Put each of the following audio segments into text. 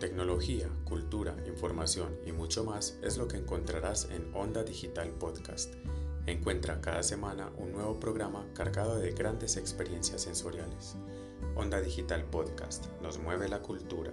Tecnología, cultura, información y mucho más es lo que encontrarás en Onda Digital Podcast. Encuentra cada semana un nuevo programa cargado de grandes experiencias sensoriales. Onda Digital Podcast nos mueve la cultura.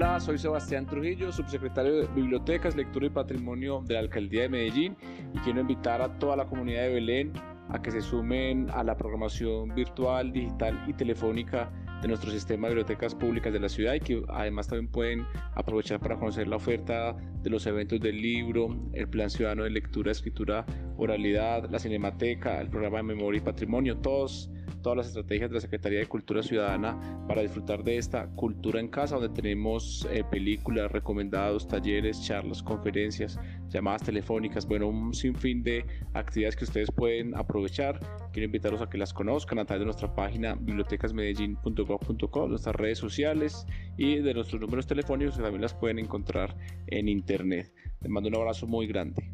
Hola, soy Sebastián Trujillo, subsecretario de Bibliotecas, Lectura y Patrimonio de la Alcaldía de Medellín y quiero invitar a toda la comunidad de Belén a que se sumen a la programación virtual, digital y telefónica de nuestro sistema de bibliotecas públicas de la ciudad y que además también pueden aprovechar para conocer la oferta de los eventos del libro, el plan ciudadano de lectura, escritura, oralidad, la cinemateca, el programa de memoria y patrimonio, todos todas las estrategias de la Secretaría de Cultura Ciudadana para disfrutar de esta cultura en casa, donde tenemos eh, películas, recomendados, talleres, charlas, conferencias, llamadas telefónicas, bueno, un sinfín de actividades que ustedes pueden aprovechar. Quiero invitarlos a que las conozcan a través de nuestra página bibliotecasmedellin.gov.co, nuestras redes sociales y de nuestros números telefónicos que también las pueden encontrar en internet. Les mando un abrazo muy grande.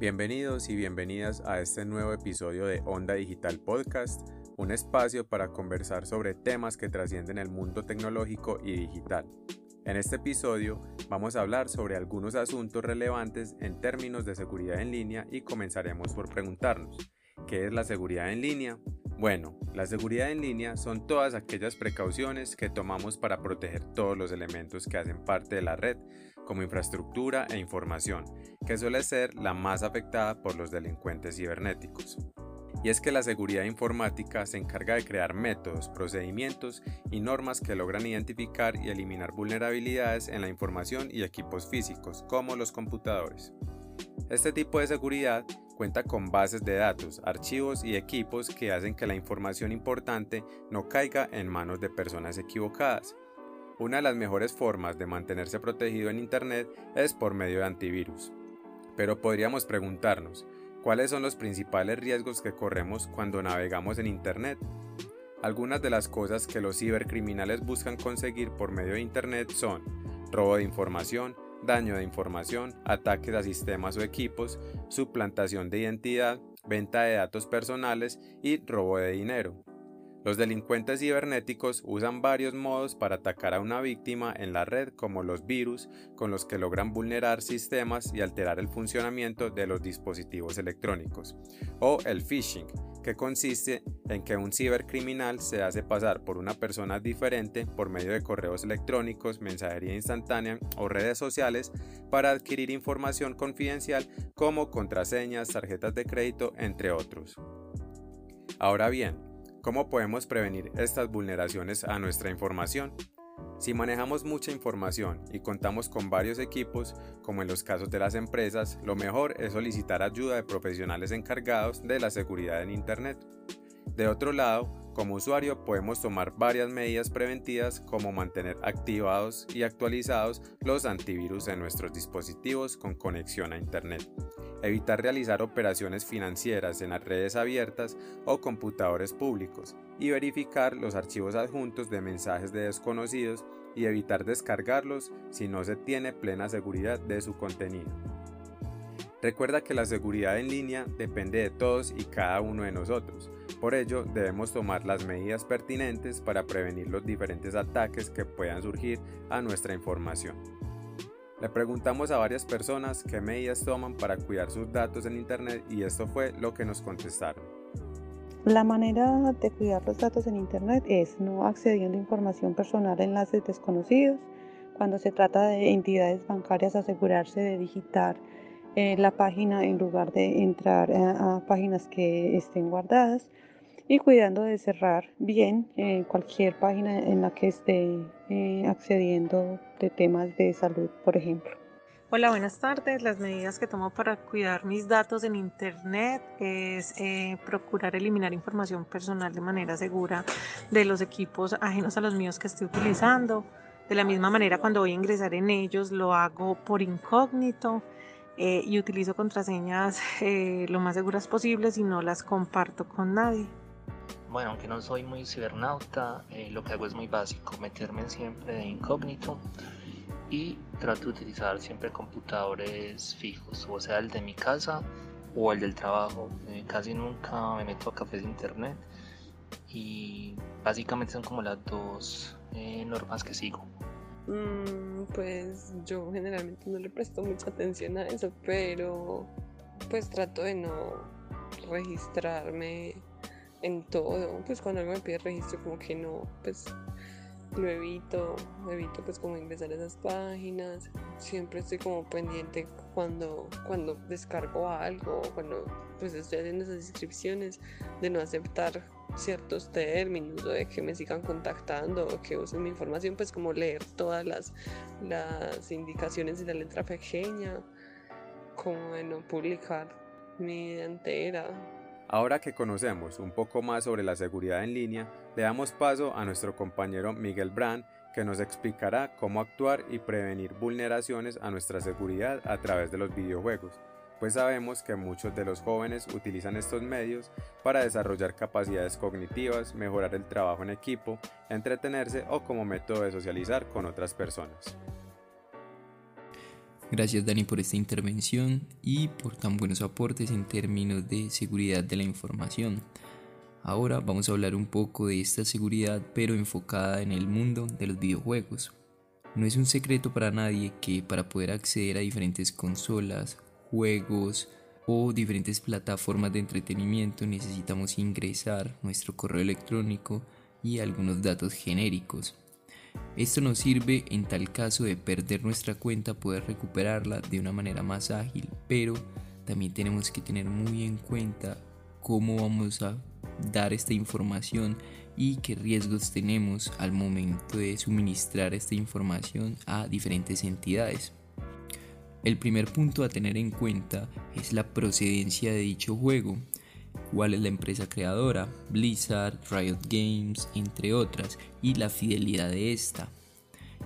Bienvenidos y bienvenidas a este nuevo episodio de Onda Digital Podcast, un espacio para conversar sobre temas que trascienden el mundo tecnológico y digital. En este episodio vamos a hablar sobre algunos asuntos relevantes en términos de seguridad en línea y comenzaremos por preguntarnos, ¿qué es la seguridad en línea? Bueno, la seguridad en línea son todas aquellas precauciones que tomamos para proteger todos los elementos que hacen parte de la red como infraestructura e información, que suele ser la más afectada por los delincuentes cibernéticos. Y es que la seguridad informática se encarga de crear métodos, procedimientos y normas que logran identificar y eliminar vulnerabilidades en la información y equipos físicos, como los computadores. Este tipo de seguridad cuenta con bases de datos, archivos y equipos que hacen que la información importante no caiga en manos de personas equivocadas una de las mejores formas de mantenerse protegido en Internet es por medio de antivirus. Pero podríamos preguntarnos, ¿cuáles son los principales riesgos que corremos cuando navegamos en Internet? Algunas de las cosas que los cibercriminales buscan conseguir por medio de Internet son robo de información, daño de información, ataques a sistemas o equipos, suplantación de identidad, venta de datos personales y robo de dinero. Los delincuentes cibernéticos usan varios modos para atacar a una víctima en la red como los virus con los que logran vulnerar sistemas y alterar el funcionamiento de los dispositivos electrónicos, o el phishing, que consiste en que un cibercriminal se hace pasar por una persona diferente por medio de correos electrónicos, mensajería instantánea o redes sociales para adquirir información confidencial como contraseñas, tarjetas de crédito, entre otros. Ahora bien, ¿Cómo podemos prevenir estas vulneraciones a nuestra información? Si manejamos mucha información y contamos con varios equipos, como en los casos de las empresas, lo mejor es solicitar ayuda de profesionales encargados de la seguridad en Internet. De otro lado, como usuario podemos tomar varias medidas preventivas como mantener activados y actualizados los antivirus en nuestros dispositivos con conexión a Internet evitar realizar operaciones financieras en las redes abiertas o computadores públicos y verificar los archivos adjuntos de mensajes de desconocidos y evitar descargarlos si no se tiene plena seguridad de su contenido. Recuerda que la seguridad en línea depende de todos y cada uno de nosotros, por ello debemos tomar las medidas pertinentes para prevenir los diferentes ataques que puedan surgir a nuestra información. Le preguntamos a varias personas qué medidas toman para cuidar sus datos en Internet y esto fue lo que nos contestaron. La manera de cuidar los datos en Internet es no accediendo a información personal a enlaces desconocidos. Cuando se trata de entidades bancarias, asegurarse de digitar eh, la página en lugar de entrar a páginas que estén guardadas y cuidando de cerrar bien eh, cualquier página en la que esté eh, accediendo de temas de salud, por ejemplo. Hola, buenas tardes. Las medidas que tomo para cuidar mis datos en Internet es eh, procurar eliminar información personal de manera segura de los equipos ajenos a los míos que estoy utilizando. De la misma manera, cuando voy a ingresar en ellos, lo hago por incógnito. y utilizo contraseñas lo más seguras posibles y no las comparto con nadie. Bueno, aunque no soy muy cibernauta, eh, lo que hago es muy básico, meterme siempre de incógnito y trato de utilizar siempre computadores fijos, o sea, el de mi casa o el del trabajo. Eh, casi nunca me meto a cafés de internet y básicamente son como las dos eh, normas que sigo. Mm, pues yo generalmente no le presto mucha atención a eso, pero pues trato de no registrarme en todo. Pues cuando alguien me pide registro como que no, pues lo evito, evito pues como ingresar a esas páginas. Siempre estoy como pendiente cuando, cuando descargo algo, cuando pues estoy haciendo esas inscripciones, de no aceptar ciertos términos o de que me sigan contactando o que usen mi información, pues como leer todas las, las indicaciones de la letra pequeña, como de no publicar mi vida entera. Ahora que conocemos un poco más sobre la seguridad en línea, le damos paso a nuestro compañero Miguel Brand, que nos explicará cómo actuar y prevenir vulneraciones a nuestra seguridad a través de los videojuegos pues sabemos que muchos de los jóvenes utilizan estos medios para desarrollar capacidades cognitivas, mejorar el trabajo en equipo, entretenerse o como método de socializar con otras personas. Gracias Dani por esta intervención y por tan buenos aportes en términos de seguridad de la información. Ahora vamos a hablar un poco de esta seguridad pero enfocada en el mundo de los videojuegos. No es un secreto para nadie que para poder acceder a diferentes consolas juegos o diferentes plataformas de entretenimiento necesitamos ingresar nuestro correo electrónico y algunos datos genéricos. Esto nos sirve en tal caso de perder nuestra cuenta poder recuperarla de una manera más ágil, pero también tenemos que tener muy en cuenta cómo vamos a dar esta información y qué riesgos tenemos al momento de suministrar esta información a diferentes entidades. El primer punto a tener en cuenta es la procedencia de dicho juego, cuál es la empresa creadora, Blizzard, Riot Games, entre otras, y la fidelidad de esta.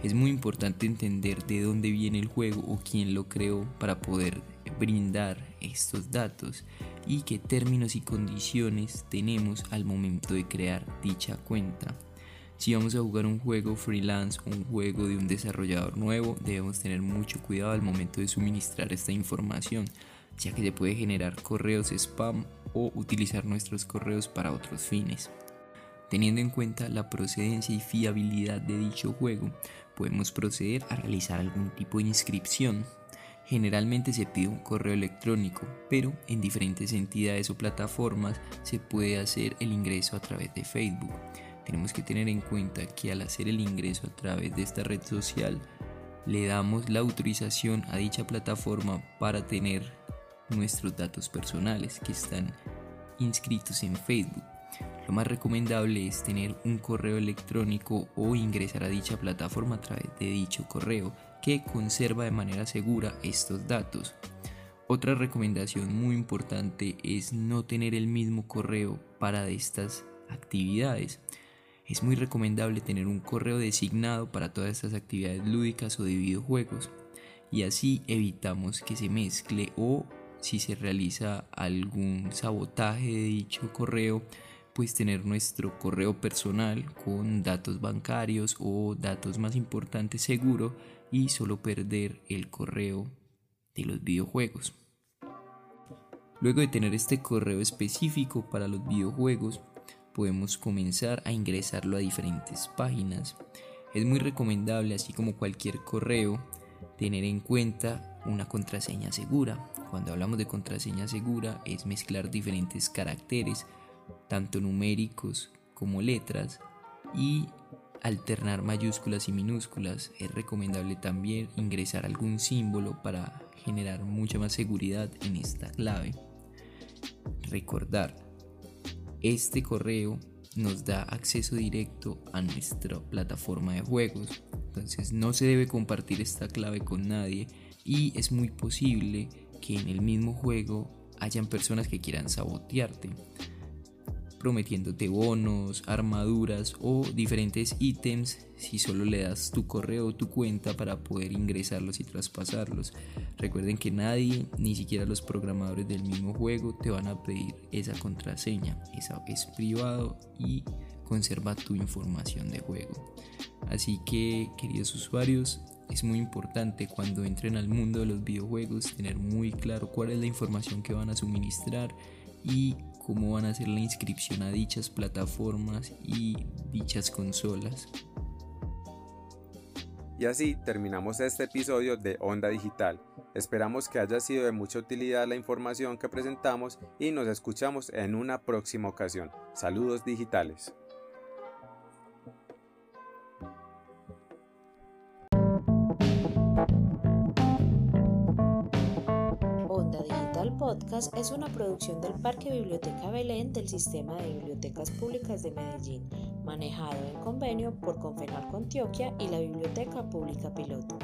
Es muy importante entender de dónde viene el juego o quién lo creó para poder brindar estos datos y qué términos y condiciones tenemos al momento de crear dicha cuenta. Si vamos a jugar un juego freelance un juego de un desarrollador nuevo, debemos tener mucho cuidado al momento de suministrar esta información, ya que se puede generar correos spam o utilizar nuestros correos para otros fines. Teniendo en cuenta la procedencia y fiabilidad de dicho juego, podemos proceder a realizar algún tipo de inscripción. Generalmente se pide un correo electrónico, pero en diferentes entidades o plataformas se puede hacer el ingreso a través de Facebook tenemos que tener en cuenta que al hacer el ingreso a través de esta red social, le damos la autorización a dicha plataforma para tener nuestros datos personales que están inscritos en Facebook. Lo más recomendable es tener un correo electrónico o ingresar a dicha plataforma a través de dicho correo que conserva de manera segura estos datos. Otra recomendación muy importante es no tener el mismo correo para estas actividades es muy recomendable tener un correo designado para todas estas actividades lúdicas o de videojuegos y así evitamos que se mezcle o si se realiza algún sabotaje de dicho correo pues tener nuestro correo personal con datos bancarios o datos más importantes seguro y solo perder el correo de los videojuegos. Luego de tener este correo específico para los videojuegos, podemos comenzar a ingresarlo a diferentes páginas. Es muy recomendable, así como cualquier correo, tener en cuenta una contraseña segura. Cuando hablamos de contraseña segura es mezclar diferentes caracteres, tanto numéricos como letras, y alternar mayúsculas y minúsculas. Es recomendable también ingresar algún símbolo para generar mucha más seguridad en esta clave. Recordar, este correo nos da acceso directo a nuestra plataforma de juegos. Entonces no se debe compartir esta clave con nadie y es muy posible que en el mismo juego hayan personas que quieran sabotearte prometiéndote bonos, armaduras o diferentes ítems si solo le das tu correo o tu cuenta para poder ingresarlos y traspasarlos. Recuerden que nadie, ni siquiera los programadores del mismo juego, te van a pedir esa contraseña. Esa es privado y conserva tu información de juego. Así que, queridos usuarios, es muy importante cuando entren al mundo de los videojuegos tener muy claro cuál es la información que van a suministrar y cómo van a hacer la inscripción a dichas plataformas y dichas consolas. Y así terminamos este episodio de Onda Digital. Esperamos que haya sido de mucha utilidad la información que presentamos y nos escuchamos en una próxima ocasión. Saludos digitales. Podcast es una producción del Parque Biblioteca Belén del Sistema de Bibliotecas Públicas de Medellín, manejado en convenio por Confenalco Antioquia y la Biblioteca Pública Piloto.